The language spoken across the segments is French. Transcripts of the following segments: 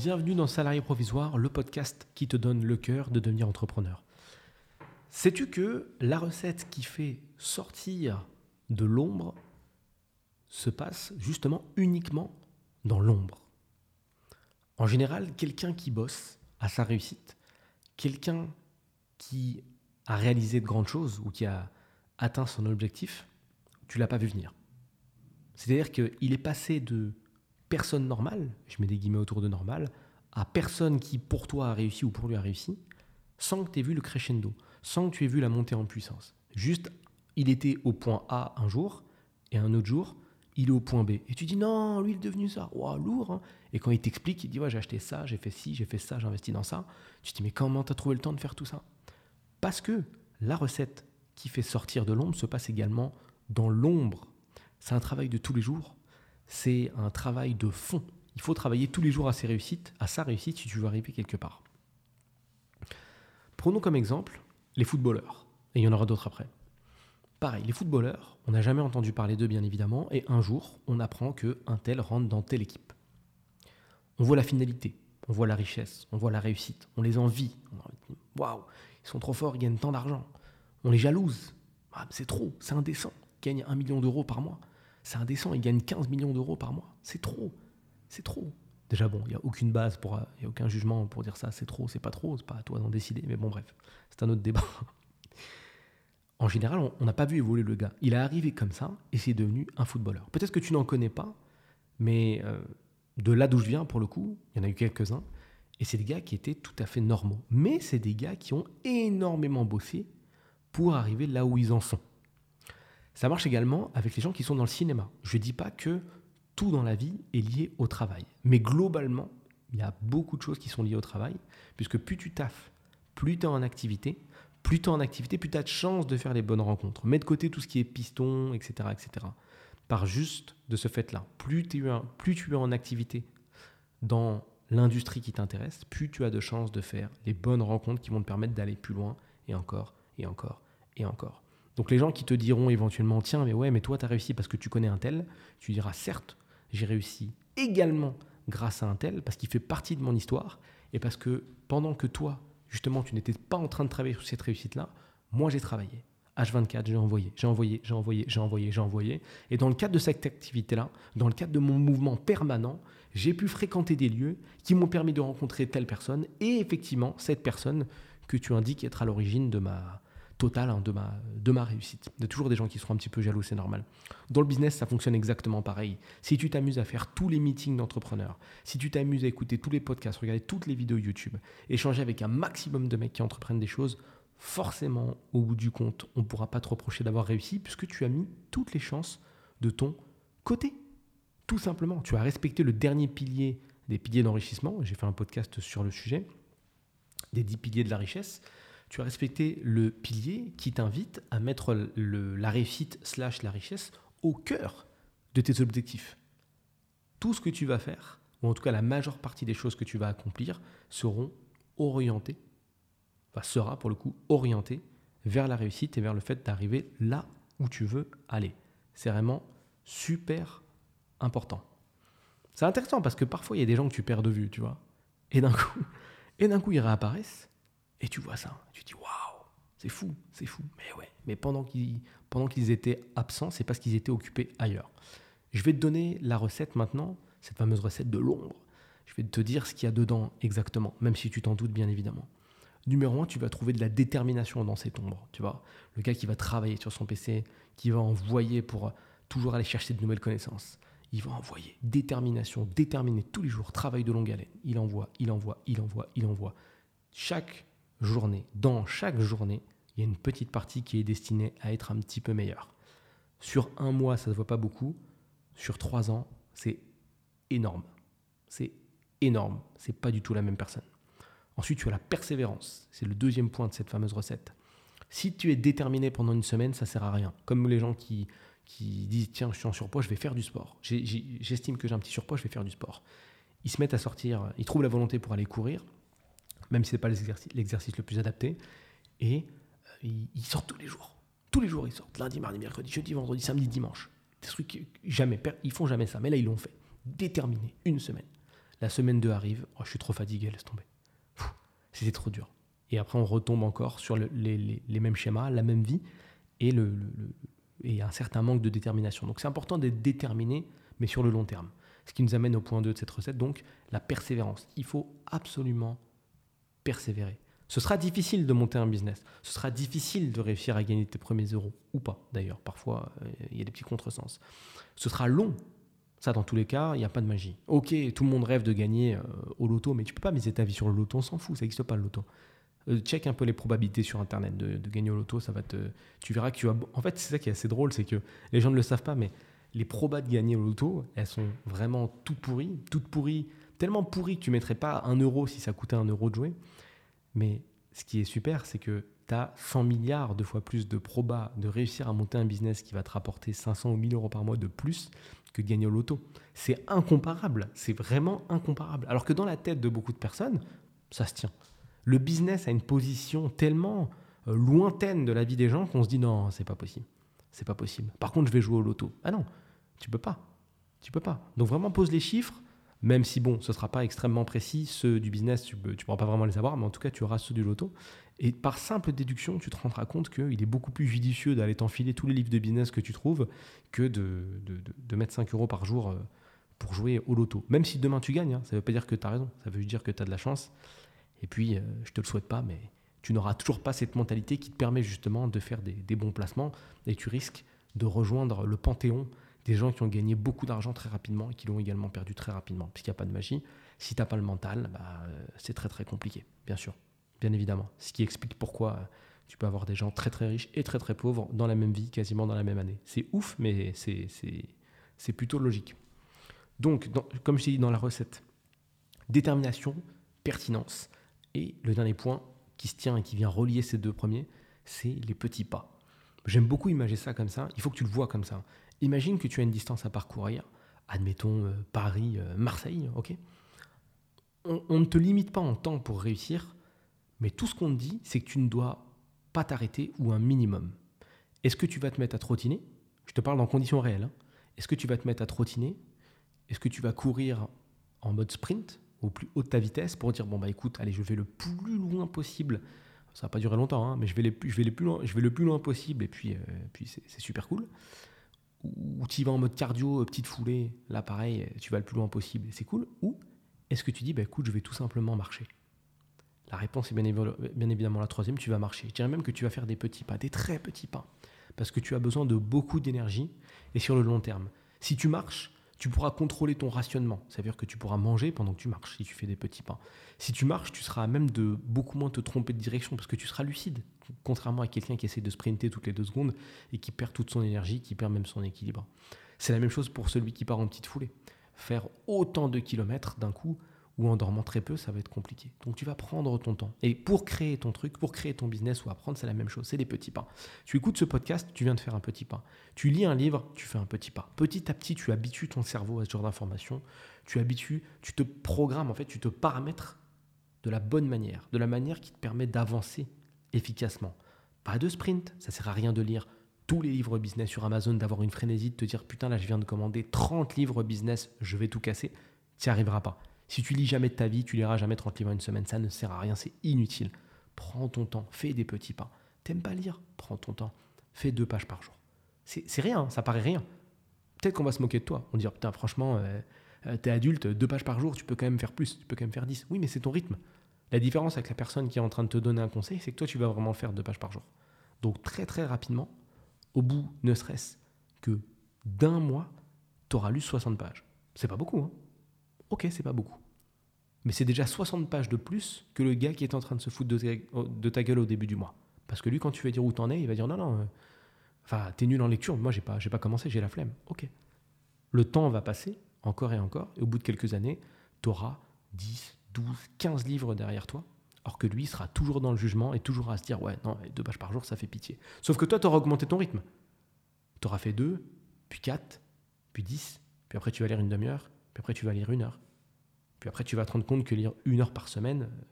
Bienvenue dans Salarié Provisoire, le podcast qui te donne le cœur de devenir entrepreneur. Sais-tu que la recette qui fait sortir de l'ombre se passe justement uniquement dans l'ombre? En général, quelqu'un qui bosse à sa réussite, quelqu'un qui a réalisé de grandes choses ou qui a atteint son objectif, tu l'as pas vu venir. C'est-à-dire qu'il est passé de personne normale, je mets des guillemets autour de normal, à personne qui pour toi a réussi ou pour lui a réussi, sans que tu aies vu le crescendo, sans que tu aies vu la montée en puissance. Juste, il était au point A un jour, et un autre jour, il est au point B. Et tu dis non, lui il est devenu ça, wow, lourd. Hein. Et quand il t'explique, il dit j'ai acheté ça, j'ai fait ci, j'ai fait ça, j'ai investi dans ça. Tu te dis mais comment tu as trouvé le temps de faire tout ça? Parce que la recette qui fait sortir de l'ombre se passe également dans l'ombre. C'est un travail de tous les jours c'est un travail de fond. Il faut travailler tous les jours à ses réussites, à sa réussite si tu veux arriver quelque part. Prenons comme exemple les footballeurs, et il y en aura d'autres après. Pareil, les footballeurs, on n'a jamais entendu parler d'eux bien évidemment, et un jour, on apprend qu'un tel rentre dans telle équipe. On voit la finalité, on voit la richesse, on voit la réussite, on les envie. Waouh, ils sont trop forts, ils gagnent tant d'argent. On les jalouse. Ah, c'est trop, c'est indécent. Ils gagnent un million d'euros par mois c'est indécent, il gagne 15 millions d'euros par mois. C'est trop. C'est trop. Déjà, bon, il n'y a aucune base, pour, il n'y a aucun jugement pour dire ça, c'est trop, c'est pas trop, c'est pas à toi d'en décider. Mais bon, bref, c'est un autre débat. En général, on n'a pas vu évoluer le gars. Il est arrivé comme ça et c'est devenu un footballeur. Peut-être que tu n'en connais pas, mais euh, de là d'où je viens, pour le coup, il y en a eu quelques-uns. Et c'est des gars qui étaient tout à fait normaux. Mais c'est des gars qui ont énormément bossé pour arriver là où ils en sont. Ça marche également avec les gens qui sont dans le cinéma. Je ne dis pas que tout dans la vie est lié au travail. Mais globalement, il y a beaucoup de choses qui sont liées au travail, puisque plus tu taffes, plus tu es en activité, plus tu es en activité, plus tu as de chances de faire les bonnes rencontres. Mets de côté tout ce qui est piston, etc. etc. Par juste de ce fait-là, plus, plus tu es en activité dans l'industrie qui t'intéresse, plus tu as de chances de faire les bonnes rencontres qui vont te permettre d'aller plus loin et encore et encore et encore. Donc les gens qui te diront éventuellement, tiens, mais ouais, mais toi, tu as réussi parce que tu connais un tel, tu diras, certes, j'ai réussi également grâce à un tel, parce qu'il fait partie de mon histoire, et parce que pendant que toi, justement, tu n'étais pas en train de travailler sur cette réussite-là, moi, j'ai travaillé. H24, j'ai envoyé, j'ai envoyé, j'ai envoyé, j'ai envoyé, j'ai envoyé. Et dans le cadre de cette activité-là, dans le cadre de mon mouvement permanent, j'ai pu fréquenter des lieux qui m'ont permis de rencontrer telle personne, et effectivement, cette personne que tu indiques être à l'origine de ma, total hein, de, ma, de ma réussite. Il y a toujours des gens qui seront un petit peu jaloux, c'est normal. Dans le business, ça fonctionne exactement pareil. Si tu t'amuses à faire tous les meetings d'entrepreneurs, si tu t'amuses à écouter tous les podcasts, regarder toutes les vidéos YouTube, échanger avec un maximum de mecs qui entreprennent des choses, forcément, au bout du compte, on ne pourra pas te reprocher d'avoir réussi puisque tu as mis toutes les chances de ton côté. Tout simplement, tu as respecté le dernier pilier des piliers d'enrichissement. J'ai fait un podcast sur le sujet, des 10 piliers de la richesse tu as respecté le pilier qui t'invite à mettre la réussite slash la richesse au cœur de tes objectifs. Tout ce que tu vas faire, ou en tout cas la majeure partie des choses que tu vas accomplir, seront orientées, enfin sera pour le coup orienté vers la réussite et vers le fait d'arriver là où tu veux aller. C'est vraiment super important. C'est intéressant parce que parfois il y a des gens que tu perds de vue, tu vois. Et d'un coup, et d'un coup ils réapparaissent et tu vois ça, tu dis waouh, c'est fou, c'est fou. Mais ouais, mais pendant qu'ils pendant qu'ils étaient absents, c'est parce qu'ils étaient occupés ailleurs. Je vais te donner la recette maintenant, cette fameuse recette de l'ombre. Je vais te dire ce qu'il y a dedans exactement, même si tu t'en doutes bien évidemment. Numéro un, tu vas trouver de la détermination dans cette ombre. Tu vois, le gars qui va travailler sur son PC, qui va envoyer pour toujours aller chercher de nouvelles connaissances. Il va envoyer détermination, déterminer tous les jours, travail de longue haleine. Il envoie, il envoie, il envoie, il envoie. Chaque journée, dans chaque journée, il y a une petite partie qui est destinée à être un petit peu meilleure. Sur un mois, ça ne se voit pas beaucoup. Sur trois ans, c'est énorme. C'est énorme. C'est pas du tout la même personne. Ensuite, tu as la persévérance. C'est le deuxième point de cette fameuse recette. Si tu es déterminé pendant une semaine, ça sert à rien. Comme les gens qui, qui disent tiens, je suis en surpoids, je vais faire du sport. J'estime que j'ai un petit surpoids, je vais faire du sport. Ils se mettent à sortir, ils trouvent la volonté pour aller courir même si ce n'est pas l'exercice le plus adapté. Et euh, ils, sortent tous les jours. Tous les jours, ils sortent. Lundi, mardi, mercredi, jeudi, vendredi, samedi, dimanche. Des trucs jamais, ils font jamais ça. Mais là, ils l'ont fait. Déterminé, une semaine. La semaine 2 arrive, oh, je suis trop fatigué, laisse tomber. C'était trop dur. Et après, on retombe encore sur les, mêmes schémas, la même vie et, et un certain manque de détermination. Donc c'est important d'être déterminé, mais sur le long terme. Ce qui nous amène au point 2 de cette recette, donc la persévérance. Il faut absolument persévérer. Ce sera difficile de monter un business. Ce sera difficile de réussir à gagner tes premiers euros, ou pas d'ailleurs. Parfois, euh, il y a des petits contresens. Ce sera long. Ça, dans tous les cas, il n'y a pas de magie. Ok, tout le monde rêve de gagner euh, au loto, mais tu peux pas miser ta vie sur le loto, on s'en fout, ça n'existe pas le loto. Euh, check un peu les probabilités sur Internet de, gagner au loto, ça va te... Tu verras que tu vas... En fait, c'est ça qui est assez drôle, c'est que les gens ne le savent pas, mais les probas de gagner au loto, elles sont vraiment toutes pourries, toutes pourries, tellement pourries que tu mettrais pas un euro si ça coûtait un euro de jouer. Mais ce qui est super, c'est que tu as 100 milliards de fois plus de probas de réussir à monter un business qui va te rapporter 500 ou 1000 euros par mois de plus que gagner au loto. C'est incomparable, c'est vraiment incomparable. Alors que dans la tête de beaucoup de personnes, ça se tient. Le business a une position tellement euh, lointaine de la vie des gens qu'on se dit non, c'est pas possible. C'est pas possible. Par contre, je vais jouer au loto. Ah non, tu peux pas. Tu peux pas. Donc vraiment pose les chiffres, même si bon, ce sera pas extrêmement précis. Ceux du business, tu ne pourras pas vraiment les savoir, mais en tout cas, tu auras ceux du loto. Et par simple déduction, tu te rendras compte qu'il est beaucoup plus judicieux d'aller t'enfiler tous les livres de business que tu trouves que de, de, mettre 5 euros par jour euh, pour jouer au loto. Même si demain tu gagnes, hein, ça ne veut pas dire que tu as raison, ça veut dire que tu as de la chance. Et puis, euh, je te le souhaite pas, mais tu n'auras toujours pas cette mentalité qui te permet justement de faire des, des bons placements et tu risques de rejoindre le panthéon des gens qui ont gagné beaucoup d'argent très rapidement et qui l'ont également perdu très rapidement, puisqu'il n'y a pas de magie. Si tu n'as pas le mental, bah, euh, c'est très très compliqué, bien sûr, bien évidemment. Ce qui explique pourquoi euh, tu peux avoir des gens très très riches et très très pauvres dans la même vie, quasiment dans la même année. C'est ouf, mais c'est plutôt logique. Donc, comme je t'ai dit dans la recette, détermination, pertinence. Et le dernier point qui se tient et qui vient relier ces deux premiers, c'est les petits pas. J'aime beaucoup imaginer ça comme ça. Il faut que tu le vois comme ça. Imagine que tu as une distance à parcourir, admettons euh, Paris, euh, Marseille, ok on, ne te limite pas en temps pour réussir, mais tout ce qu'on te dit, c'est que tu ne dois pas t'arrêter ou un minimum. Est-ce que tu vas te mettre à trottiner? Je te parle en conditions réelles. Hein. Est-ce que tu vas te mettre à trottiner? Est-ce que tu vas courir en mode sprint, au plus haut de ta vitesse, pour dire bon bah écoute, allez, je vais le plus loin possible. Ça va pas durer longtemps, mais je vais, le plus loin possible et puis, euh, puis c'est super cool ou tu y vas en mode cardio, euh, petite foulée, là pareil, euh, tu vas le plus loin possible, c'est cool. Ou est-ce que tu dis, bah, écoute, je vais tout simplement marcher? La réponse est bien, évidemment la troisième, tu vas marcher. Je dirais même que tu vas faire des petits pas, des très petits pas, parce que tu as besoin de beaucoup d'énergie et sur le long terme. Si tu marches, tu pourras contrôler ton rationnement. Ça veut dire que tu pourras manger pendant que tu marches si tu fais des petits pas. Si tu marches, tu seras à même de beaucoup moins te tromper de direction parce que tu seras lucide. Contrairement à quelqu'un qui essaie de sprinter toutes les deux secondes et qui perd toute son énergie, qui perd même son équilibre. C'est la même chose pour celui qui part en petite foulée. Faire autant de kilomètres d'un coup, ou en dormant très peu, ça va être compliqué. Donc tu vas prendre ton temps. Et pour créer ton truc, pour créer ton business ou apprendre, c'est la même chose, c'est des petits pas. Tu écoutes ce podcast, tu viens de faire un petit pas. Tu lis un livre, tu fais un petit pas. Petit à petit, tu habitues ton cerveau à ce genre d'informations. Tu habitues, tu te programmes, en fait, tu te paramètres de la bonne manière, de la manière qui te permet d'avancer efficacement. Pas de sprint, ça sert à rien de lire tous les livres business sur Amazon, d'avoir une frénésie, de te dire putain là je viens de commander 30 livres business, je vais tout casser. Tu n'y arriveras pas. Si tu lis jamais de ta vie, tu liras jamais 30 livres en une semaine, ça ne sert à rien, c'est inutile. Prends ton temps, fais des petits pas. T'aimes pas lire? Prends ton temps, fais deux pages par jour. C'est rien, ça paraît rien. Peut-être qu'on va se moquer de toi. On dire putain, franchement, euh, euh, t'es adulte, deux pages par jour, tu peux quand même faire plus, tu peux quand même faire 10. Oui, mais c'est ton rythme. La différence avec la personne qui est en train de te donner un conseil, c'est que toi, tu vas vraiment faire deux pages par jour. Donc très très rapidement, au bout ne serait-ce que d'un mois, tu auras lu 60 pages. C'est pas beaucoup, hein ok, c'est pas beaucoup. Mais c'est déjà 60 pages de plus que le gars qui est en train de se foutre de ta, gueule au début du mois. Parce que lui, quand tu vas dire où t'en es, il va dire non, non, euh, enfin, t'es nul en lecture, moi, j'ai pas, pas commencé, j'ai la flemme. Ok. Le temps va passer, encore et encore, et au bout de quelques années, tu auras 10, 12, 15 livres derrière toi, alors que lui sera toujours dans le jugement et toujours à se dire ouais, non, deux pages par jour, ça fait pitié. Sauf que toi, tu auras augmenté ton rythme. Tu auras fait deux, puis quatre, puis dix, puis après, tu vas lire une demi-heure, après, tu vas lire une heure. Puis après, tu vas te rendre compte que lire une heure par semaine, euh,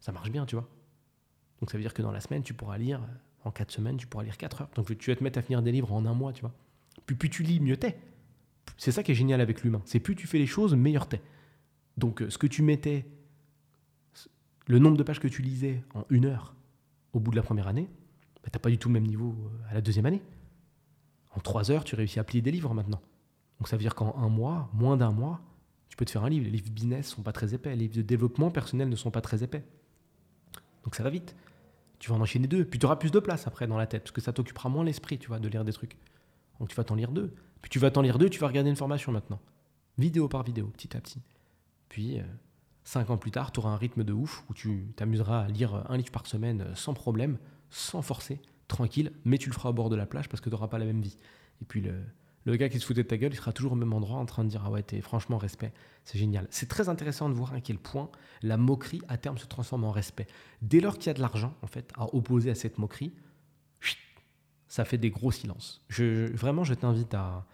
ça marche bien, tu vois. Donc ça veut dire que dans la semaine, tu pourras lire, euh, en quatre semaines, tu pourras lire quatre heures. Donc tu vas te mettre à finir des livres en un mois, tu vois. Puis plus tu lis, mieux t'es. C'est ça qui est génial avec l'humain. C'est plus tu fais les choses, meilleur t'es. Donc euh, ce que tu mettais, le nombre de pages que tu lisais en une heure au bout de la première année, bah, tu n'as pas du tout le même niveau à la deuxième année. En trois heures, tu réussis à plier des livres maintenant. Donc ça veut dire qu'en un mois, moins d'un mois, tu peux te faire un livre. Les livres business sont pas très épais, les livres de développement personnel ne sont pas très épais. Donc ça va vite. Tu vas en enchaîner deux, puis tu auras plus de place après dans la tête, parce que ça t'occupera moins l'esprit, tu vois, de lire des trucs. Donc tu vas t'en lire deux. Puis tu vas t'en lire deux, tu vas regarder une formation maintenant. Vidéo par vidéo, petit à petit. Puis, euh, cinq ans plus tard, tu auras un rythme de ouf où tu t'amuseras à lire un livre par semaine euh, sans problème, sans forcer, tranquille, mais tu le feras au bord de la plage parce que tu n'auras pas la même vie. Et puis le, le gars qui se foutait de ta gueule, il sera toujours au même endroit en train de dire Ah ouais, t'es franchement respect, c'est génial. C'est très intéressant de voir à quel point la moquerie à terme se transforme en respect. Dès lors qu'il y a de l'argent, en fait, à opposer à cette moquerie, ça fait des gros silences. Je, vraiment, je t'invite à,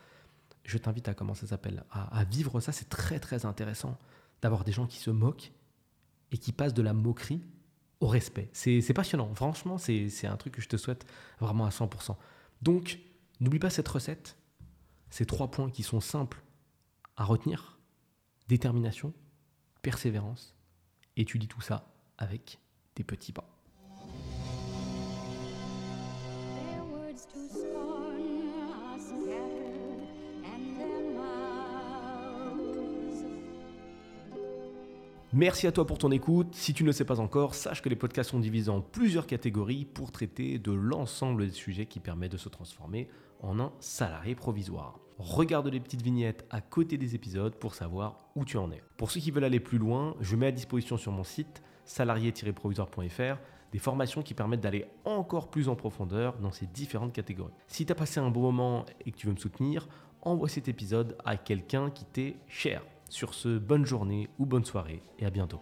je t'invite à comment ça s'appelle, à, vivre ça. C'est très très intéressant d'avoir des gens qui se moquent et qui passent de la moquerie au respect. C'est passionnant. Franchement, c'est un truc que je te souhaite vraiment à 100%. Donc, n'oublie pas cette recette, ces trois points qui sont simples à retenir détermination, persévérance, et tu dis tout ça avec des petits pas. Merci à toi pour ton écoute. Si tu ne le sais pas encore, sache que les podcasts sont divisés en plusieurs catégories pour traiter de l'ensemble des sujets qui permettent de se transformer en un salarié provisoire. Regarde les petites vignettes à côté des épisodes pour savoir où tu en es. Pour ceux qui veulent aller plus loin, je mets à disposition sur mon site salarié-provisoire.fr des formations qui permettent d'aller encore plus en profondeur dans ces différentes catégories. Si tu as passé un bon moment et que tu veux me soutenir, envoie cet épisode à quelqu'un qui t'est cher. Sur ce, bonne journée ou bonne soirée et à bientôt.